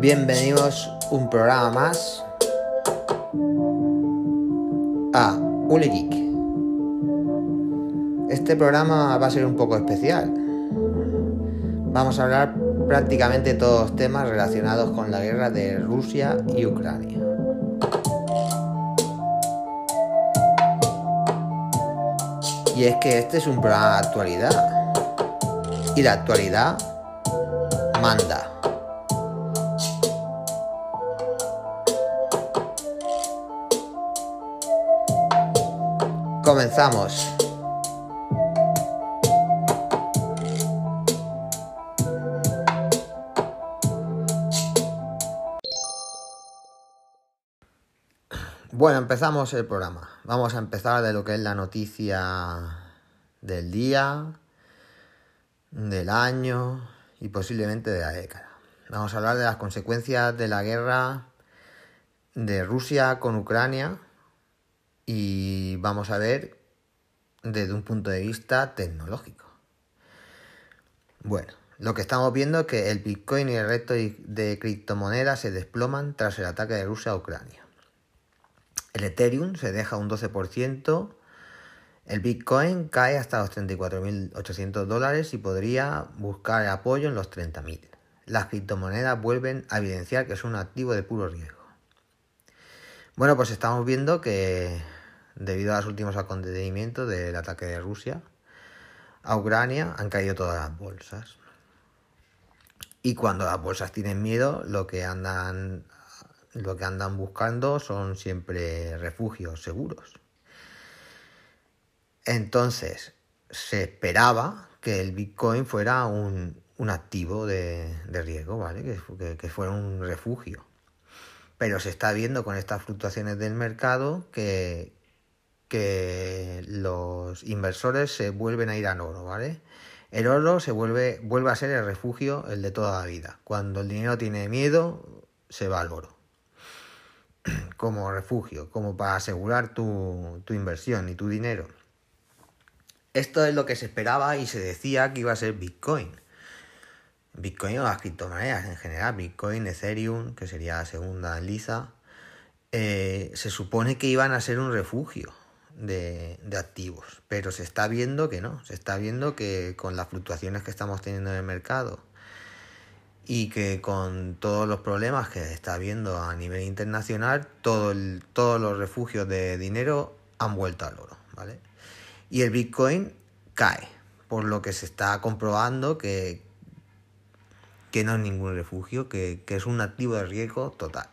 Bienvenidos un programa más a Geek. Este programa va a ser un poco especial. Vamos a hablar prácticamente todos temas relacionados con la guerra de Rusia y Ucrania. Y es que este es un programa de actualidad. Y la actualidad manda. Comenzamos. Bueno, empezamos el programa. Vamos a empezar de lo que es la noticia del día, del año y posiblemente de la década. Vamos a hablar de las consecuencias de la guerra de Rusia con Ucrania y vamos a ver desde un punto de vista tecnológico. Bueno, lo que estamos viendo es que el Bitcoin y el resto de criptomonedas se desploman tras el ataque de Rusia a Ucrania. El Ethereum se deja un 12%. El Bitcoin cae hasta los 34.800 dólares y podría buscar apoyo en los 30.000. Las criptomonedas vuelven a evidenciar que son un activo de puro riesgo. Bueno, pues estamos viendo que debido a los últimos acontecimientos del ataque de Rusia a Ucrania han caído todas las bolsas. Y cuando las bolsas tienen miedo, lo que andan lo que andan buscando son siempre refugios seguros. Entonces, se esperaba que el Bitcoin fuera un, activo de, riesgo, ¿vale? Que, que, fuera un refugio. Pero se está viendo con estas fluctuaciones del mercado que, que los inversores se vuelven a ir al oro, ¿vale? El oro se vuelve, vuelve a ser el refugio, el de toda la vida. Cuando el dinero tiene miedo, se va al oro como refugio, como para asegurar tu, inversión y tu dinero. Esto es lo que se esperaba y se decía que iba a ser Bitcoin. Bitcoin o las criptomonedas en general, Bitcoin, Ethereum, que sería la segunda en Lisa, eh, se supone que iban a ser un refugio de, activos, pero se está viendo que no, se está viendo que con las fluctuaciones que estamos teniendo en el mercado y que con todos los problemas que está habiendo a nivel internacional, todo todos los refugios de dinero han vuelto al oro, ¿vale? Y el Bitcoin cae, por lo que se está comprobando que, que no es ningún refugio, que, que es un activo de riesgo total.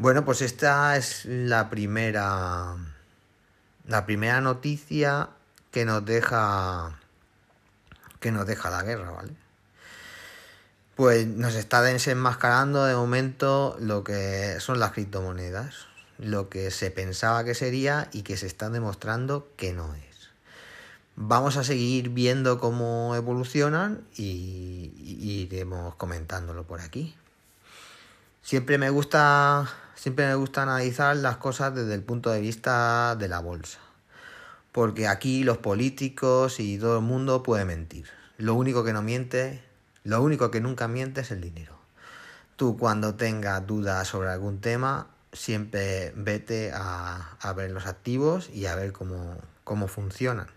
Bueno, pues esta es la primera la primera noticia que nos deja que nos deja la guerra, ¿vale? pues nos está desenmascarando de momento lo que son las criptomonedas, lo que se pensaba que sería y que se está demostrando que no es. Vamos a seguir viendo cómo evolucionan y, iremos comentándolo por aquí. Siempre me gusta siempre me gusta analizar las cosas desde el punto de vista de la bolsa. Porque aquí los políticos y todo el mundo puede mentir. Lo único que no miente lo único que nunca miente es el dinero. Tú cuando tengas dudas sobre algún tema, siempre vete a, ver los activos y a ver cómo, cómo funcionan.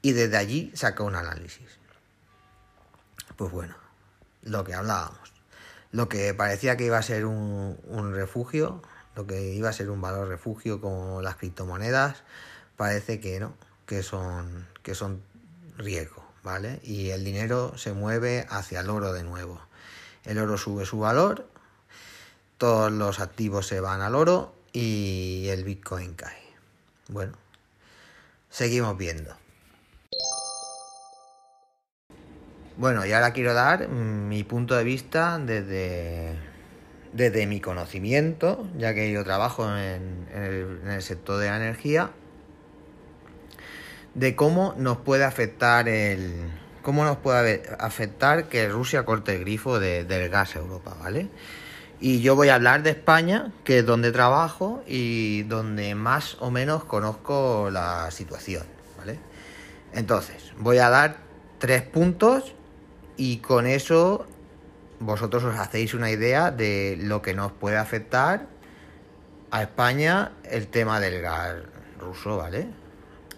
Y desde allí saca un análisis. Pues bueno, lo que hablábamos. Lo que parecía que iba a ser un, un refugio, lo que iba a ser un valor refugio como las criptomonedas, parece que no, que son, que son riesgo. ¿vale? Y el dinero se mueve hacia el oro de nuevo. El oro sube su valor, todos los activos se van al oro y el Bitcoin cae. Bueno, seguimos viendo. Bueno, y ahora quiero dar mi punto de vista desde, desde mi conocimiento, ya que yo trabajo en, el, el sector de la energía de cómo nos puede afectar el cómo nos puede afectar que Rusia corte el grifo del gas a Europa, ¿vale? Y yo voy a hablar de España, que es donde trabajo y donde más o menos conozco la situación, ¿vale? Entonces, voy a dar tres puntos y con eso vosotros os hacéis una idea de lo que nos puede afectar a España el tema del gas ruso, ¿vale?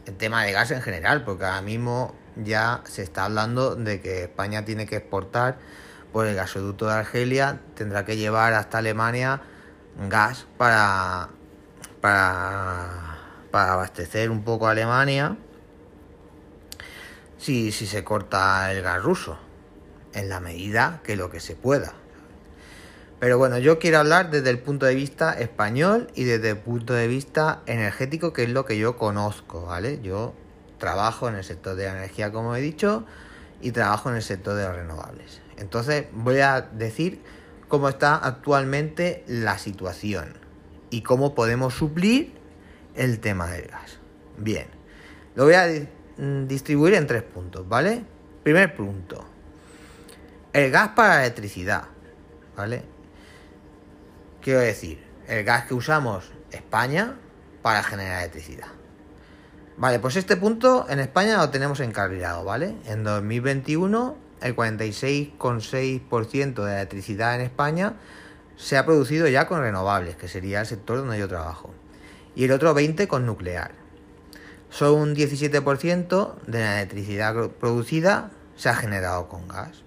El tema de gas en general, porque ahora mismo ya se está hablando de que España tiene que exportar por el gasoducto de Argelia, tendrá que llevar hasta Alemania gas para, para, para abastecer un poco a Alemania si, si se corta el gas ruso, en la medida que lo que se pueda. Pero bueno, yo quiero hablar desde el punto de vista español y desde el punto de vista energético, que es lo que yo conozco, ¿vale? Yo trabajo en el sector de la energía, como he dicho, y trabajo en el sector de los renovables. Entonces voy a decir cómo está actualmente la situación y cómo podemos suplir el tema del gas. Bien, lo voy a mm, distribuir en tres puntos, ¿vale? Primer punto, el gas para la electricidad, ¿vale? Quiero decir, el gas que usamos España para generar electricidad. Vale, pues este punto en España lo tenemos encarrilado, ¿vale? En 2021 el 46,6% de la electricidad en España se ha producido ya con renovables, que sería el sector donde yo trabajo. Y el otro 20% con nuclear. Solo un 17% de la electricidad producida se ha generado con gas.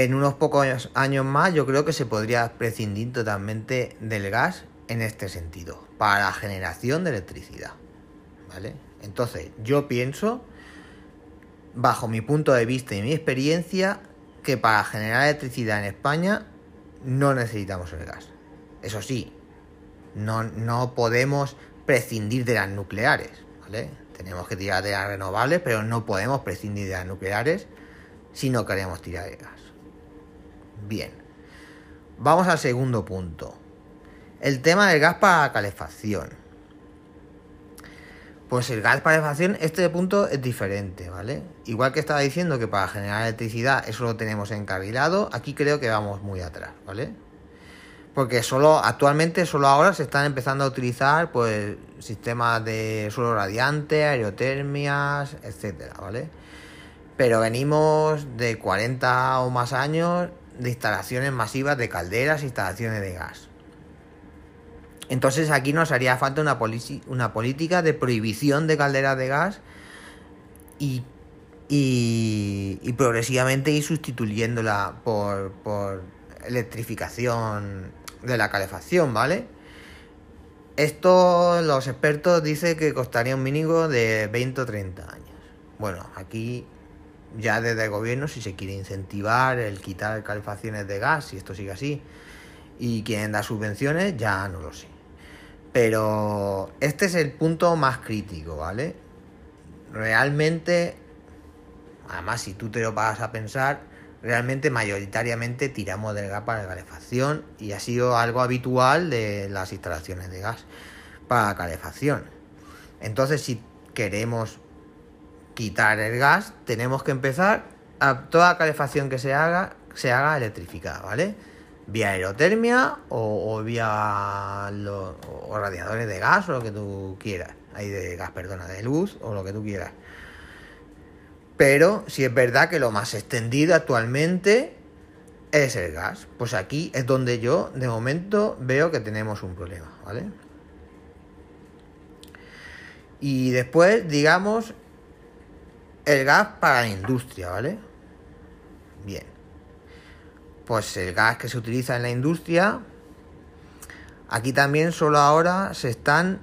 En unos pocos años más yo creo que se podría prescindir totalmente del gas en este sentido, para la generación de electricidad. ¿Vale? Entonces, yo pienso, bajo mi punto de vista y mi experiencia, que para generar electricidad en España no necesitamos el gas. Eso sí, no, no podemos prescindir de las nucleares, ¿vale? Tenemos que tirar de las renovables, pero no podemos prescindir de las nucleares si no queremos tirar de gas. Bien. Vamos al segundo punto. El tema del gas para calefacción. Pues el gas para calefacción, este punto es diferente, ¿vale? Igual que estaba diciendo que para generar electricidad eso lo tenemos encarrilado, aquí creo que vamos muy atrás, ¿vale? Porque solo actualmente, solo ahora se están empezando a utilizar pues sistemas de suelo radiante, aerotermias, etcétera, ¿vale? Pero venimos de 40 o más años de instalaciones masivas de calderas, instalaciones de gas. Entonces aquí nos haría falta una, política de prohibición de calderas de gas y, y, progresivamente ir sustituyéndola por, por electrificación de la calefacción, ¿vale? Esto los expertos dicen que costaría un mínimo de 20 o 30 años. Bueno, aquí ya desde el gobierno, si se quiere incentivar el quitar calefacciones de gas, si esto sigue así, y quieren dar subvenciones, ya no lo sé. Pero este es el punto más crítico, ¿vale? Realmente, además si tú te lo vas a pensar, realmente mayoritariamente tiramos del gas para la calefacción y ha sido algo habitual de las instalaciones de gas para calefacción. Entonces, si queremos quitar el gas, tenemos que empezar a toda calefacción que se haga, se haga electrificada, ¿vale? vía aerotermia o, vía los radiadores de gas o lo que tú quieras. Hay de gas, perdona, de luz o lo que tú quieras. Pero si es verdad que lo más extendido actualmente es el gas. Pues aquí es donde yo de momento veo que tenemos un problema, ¿vale? Y después, digamos, el gas para la industria, ¿vale? Bien pues el gas que se utiliza en la industria, aquí también solo ahora se están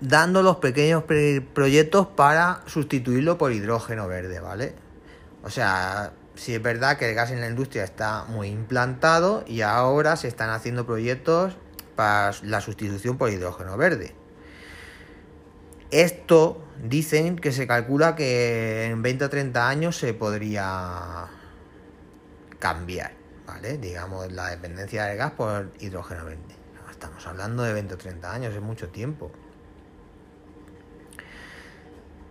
dando los pequeños proyectos para sustituirlo por hidrógeno verde, ¿vale? O sea, sí es verdad que el gas en la industria está muy implantado y ahora se están haciendo proyectos para la sustitución por hidrógeno verde. Esto dicen que se calcula que en 20 o 30 años se podría cambiar, ¿vale? Digamos, la dependencia del gas por hidrógeno verde. Estamos hablando de 20 o 30 años, es mucho tiempo.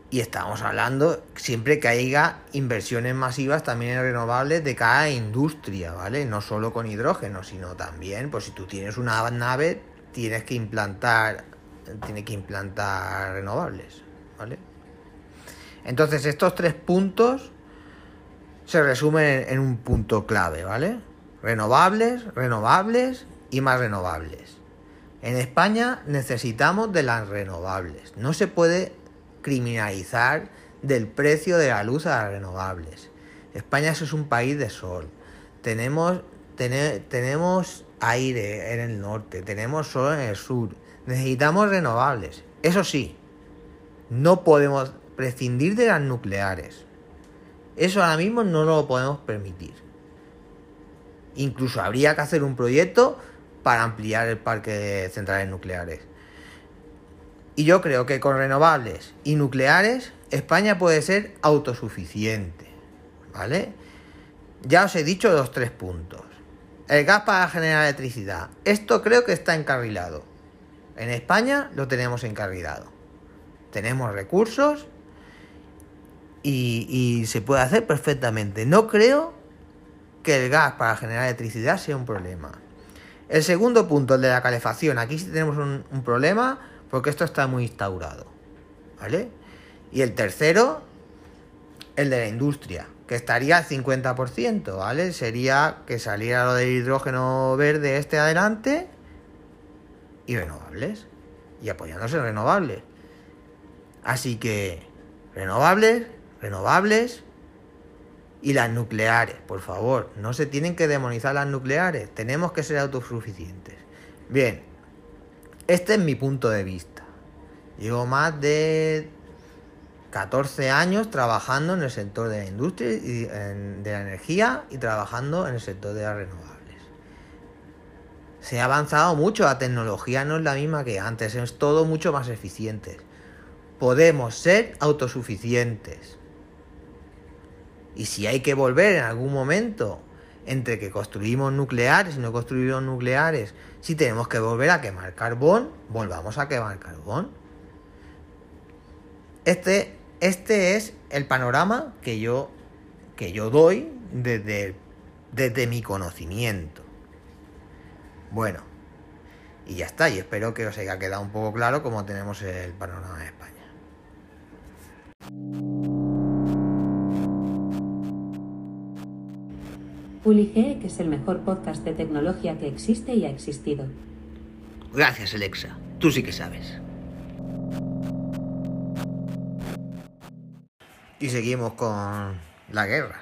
Y estamos hablando siempre que haya inversiones masivas también en renovables de cada industria, ¿vale? No solo con hidrógeno, sino también, pues si tú tienes una nave, tienes que implantar, tienes que implantar renovables, ¿vale? Entonces estos tres puntos se resumen en un punto clave, ¿vale? Renovables, renovables y más renovables. En España necesitamos de las renovables. No se puede criminalizar del precio de la luz a las renovables. España es un país de sol. Tenemos, tenemos aire en el norte, tenemos sol en el sur. Necesitamos renovables. Eso sí, no podemos prescindir de las nucleares. Eso ahora mismo no lo podemos permitir. Incluso habría que hacer un proyecto para ampliar el parque de centrales nucleares. Y yo creo que con renovables y nucleares España puede ser autosuficiente. ¿Vale? Ya os he dicho los tres puntos. El gas para generar electricidad. Esto creo que está encarrilado. En España lo tenemos encarrilado. Tenemos recursos y, se puede hacer perfectamente. No creo que el gas para generar electricidad sea un problema. El segundo punto, el de la calefacción. Aquí sí tenemos un, un problema porque esto está muy instaurado. ¿Vale? Y el tercero, el de la industria, que estaría al 50%, ¿vale? Sería que saliera lo del hidrógeno verde este adelante y renovables. Y apoyándose en renovables. Así que renovables, renovables y las nucleares, por favor, no se tienen que demonizar las nucleares, tenemos que ser autosuficientes. Bien, este es mi punto de vista. Llevo más de 14 años trabajando en el sector de la industria y de la energía y trabajando en el sector de las renovables. Se ha avanzado mucho, la tecnología no es la misma que antes, es todo mucho más eficiente. Podemos ser autosuficientes. Y si hay que volver en algún momento entre que construimos nucleares y no construimos nucleares, si tenemos que volver a quemar carbón, volvamos a quemar carbón. Este, este es el panorama que yo, que yo doy desde, desde mi conocimiento. Bueno, y ya está, y espero que os haya quedado un poco claro cómo tenemos el panorama de España. Publique, que es el mejor podcast de tecnología que existe y ha existido. Gracias, Alexa. Tú sí que sabes. Y seguimos con la guerra.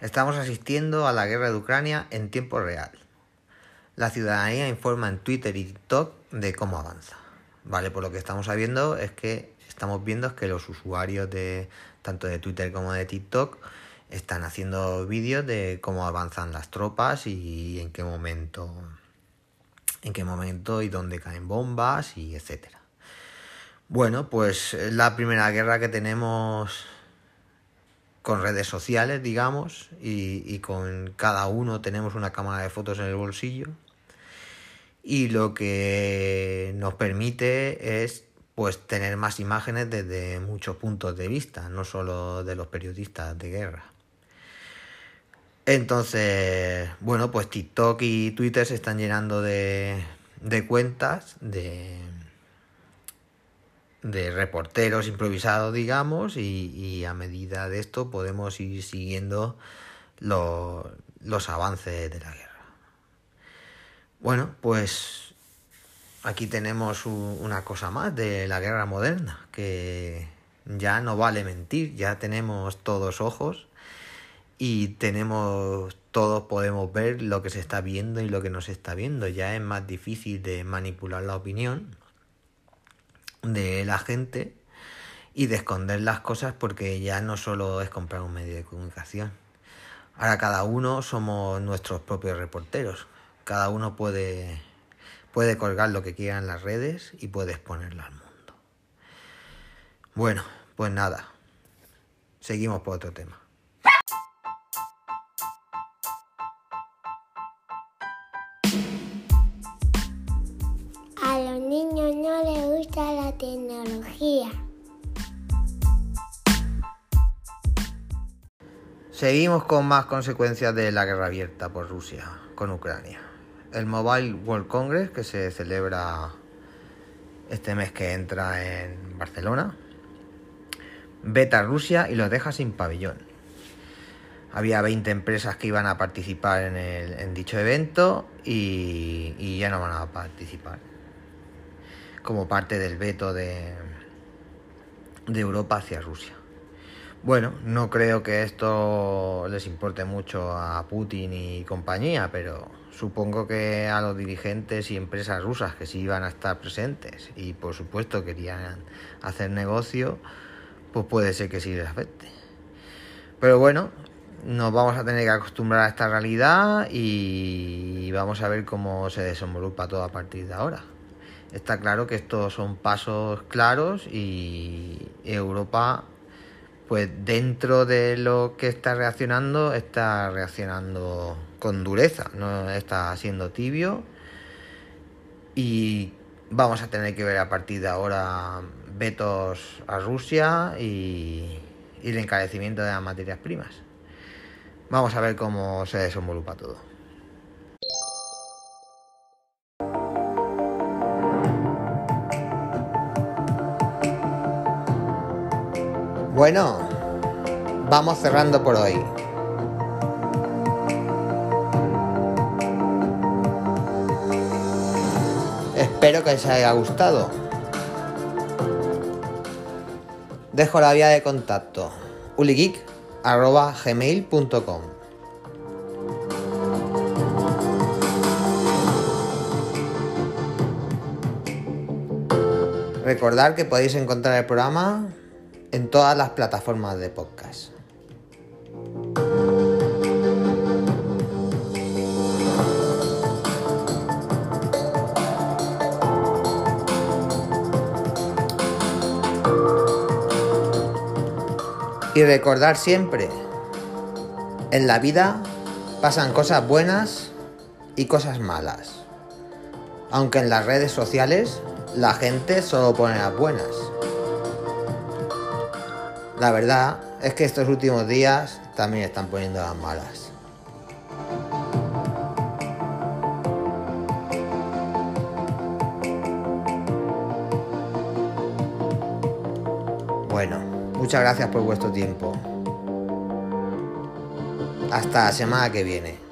Estamos asistiendo a la guerra de Ucrania en tiempo real. La ciudadanía informa en Twitter y TikTok de cómo avanza. Vale, por lo que estamos sabiendo es que estamos viendo es que los usuarios de tanto de Twitter como de TikTok están haciendo vídeos de cómo avanzan las tropas y en qué momento en qué momento y dónde caen bombas y etcétera. Bueno, pues es la primera guerra que tenemos con redes sociales, digamos, y, y, con cada uno tenemos una cámara de fotos en el bolsillo. Y lo que nos permite es pues tener más imágenes desde muchos puntos de vista, no solo de los periodistas de guerra. Entonces, bueno, pues TikTok y Twitter se están llenando de, de cuentas de, de reporteros improvisados, digamos, y, a medida de esto podemos ir siguiendo lo, los avances de la guerra. Bueno, pues aquí tenemos una cosa más de la guerra moderna, que ya no vale mentir, ya tenemos todos ojos y tenemos todos podemos ver lo que se está viendo y lo que no se está viendo. Ya es más difícil de manipular la opinión de la gente y de esconder las cosas porque ya no solo es comprar un medio de comunicación. Ahora cada uno somos nuestros propios reporteros. Cada uno puede, puede colgar lo que quiera en las redes y puede exponerlo al mundo. Bueno, pues nada. Seguimos por otro tema. tecnología. Seguimos con más consecuencias de la guerra abierta por Rusia con Ucrania. El Mobile World Congress, que se celebra este mes que entra en Barcelona, veta Rusia y los deja sin pabellón. había 20 empresas que iban a participar en, el, en dicho evento y, y, ya no van a participar. Como parte del veto de, de Europa hacia Rusia. Bueno, no creo que esto les importe mucho a Putin y compañía, pero supongo que a los dirigentes y empresas rusas que sí iban a estar presentes y por supuesto querían hacer negocio, pues puede ser que sí les afecte. Pero bueno, nos vamos a tener que acostumbrar a esta realidad y vamos a ver cómo se desenvolupa todo a partir de ahora. Está claro que estos son pasos claros y Europa, pues dentro de lo que está reaccionando, está reaccionando con dureza, no está siendo tibio y vamos a tener que ver a partir de ahora vetos a Rusia y, y el encarecimiento de las materias primas. Vamos a ver cómo se desenvolupa todo. Bueno, vamos cerrando por hoy. Espero que os haya gustado. Dejo la vía de contacto uligeek.gmail.com Recordad que podéis encontrar el programa en todas las plataformas de podcast. Y recordar siempre, en la vida pasan cosas buenas y cosas malas. Aunque en las redes sociales la gente solo pone las buenas. La verdad es que estos últimos días también están poniendo las malas. Bueno, muchas gracias por vuestro tiempo. Hasta la semana que viene.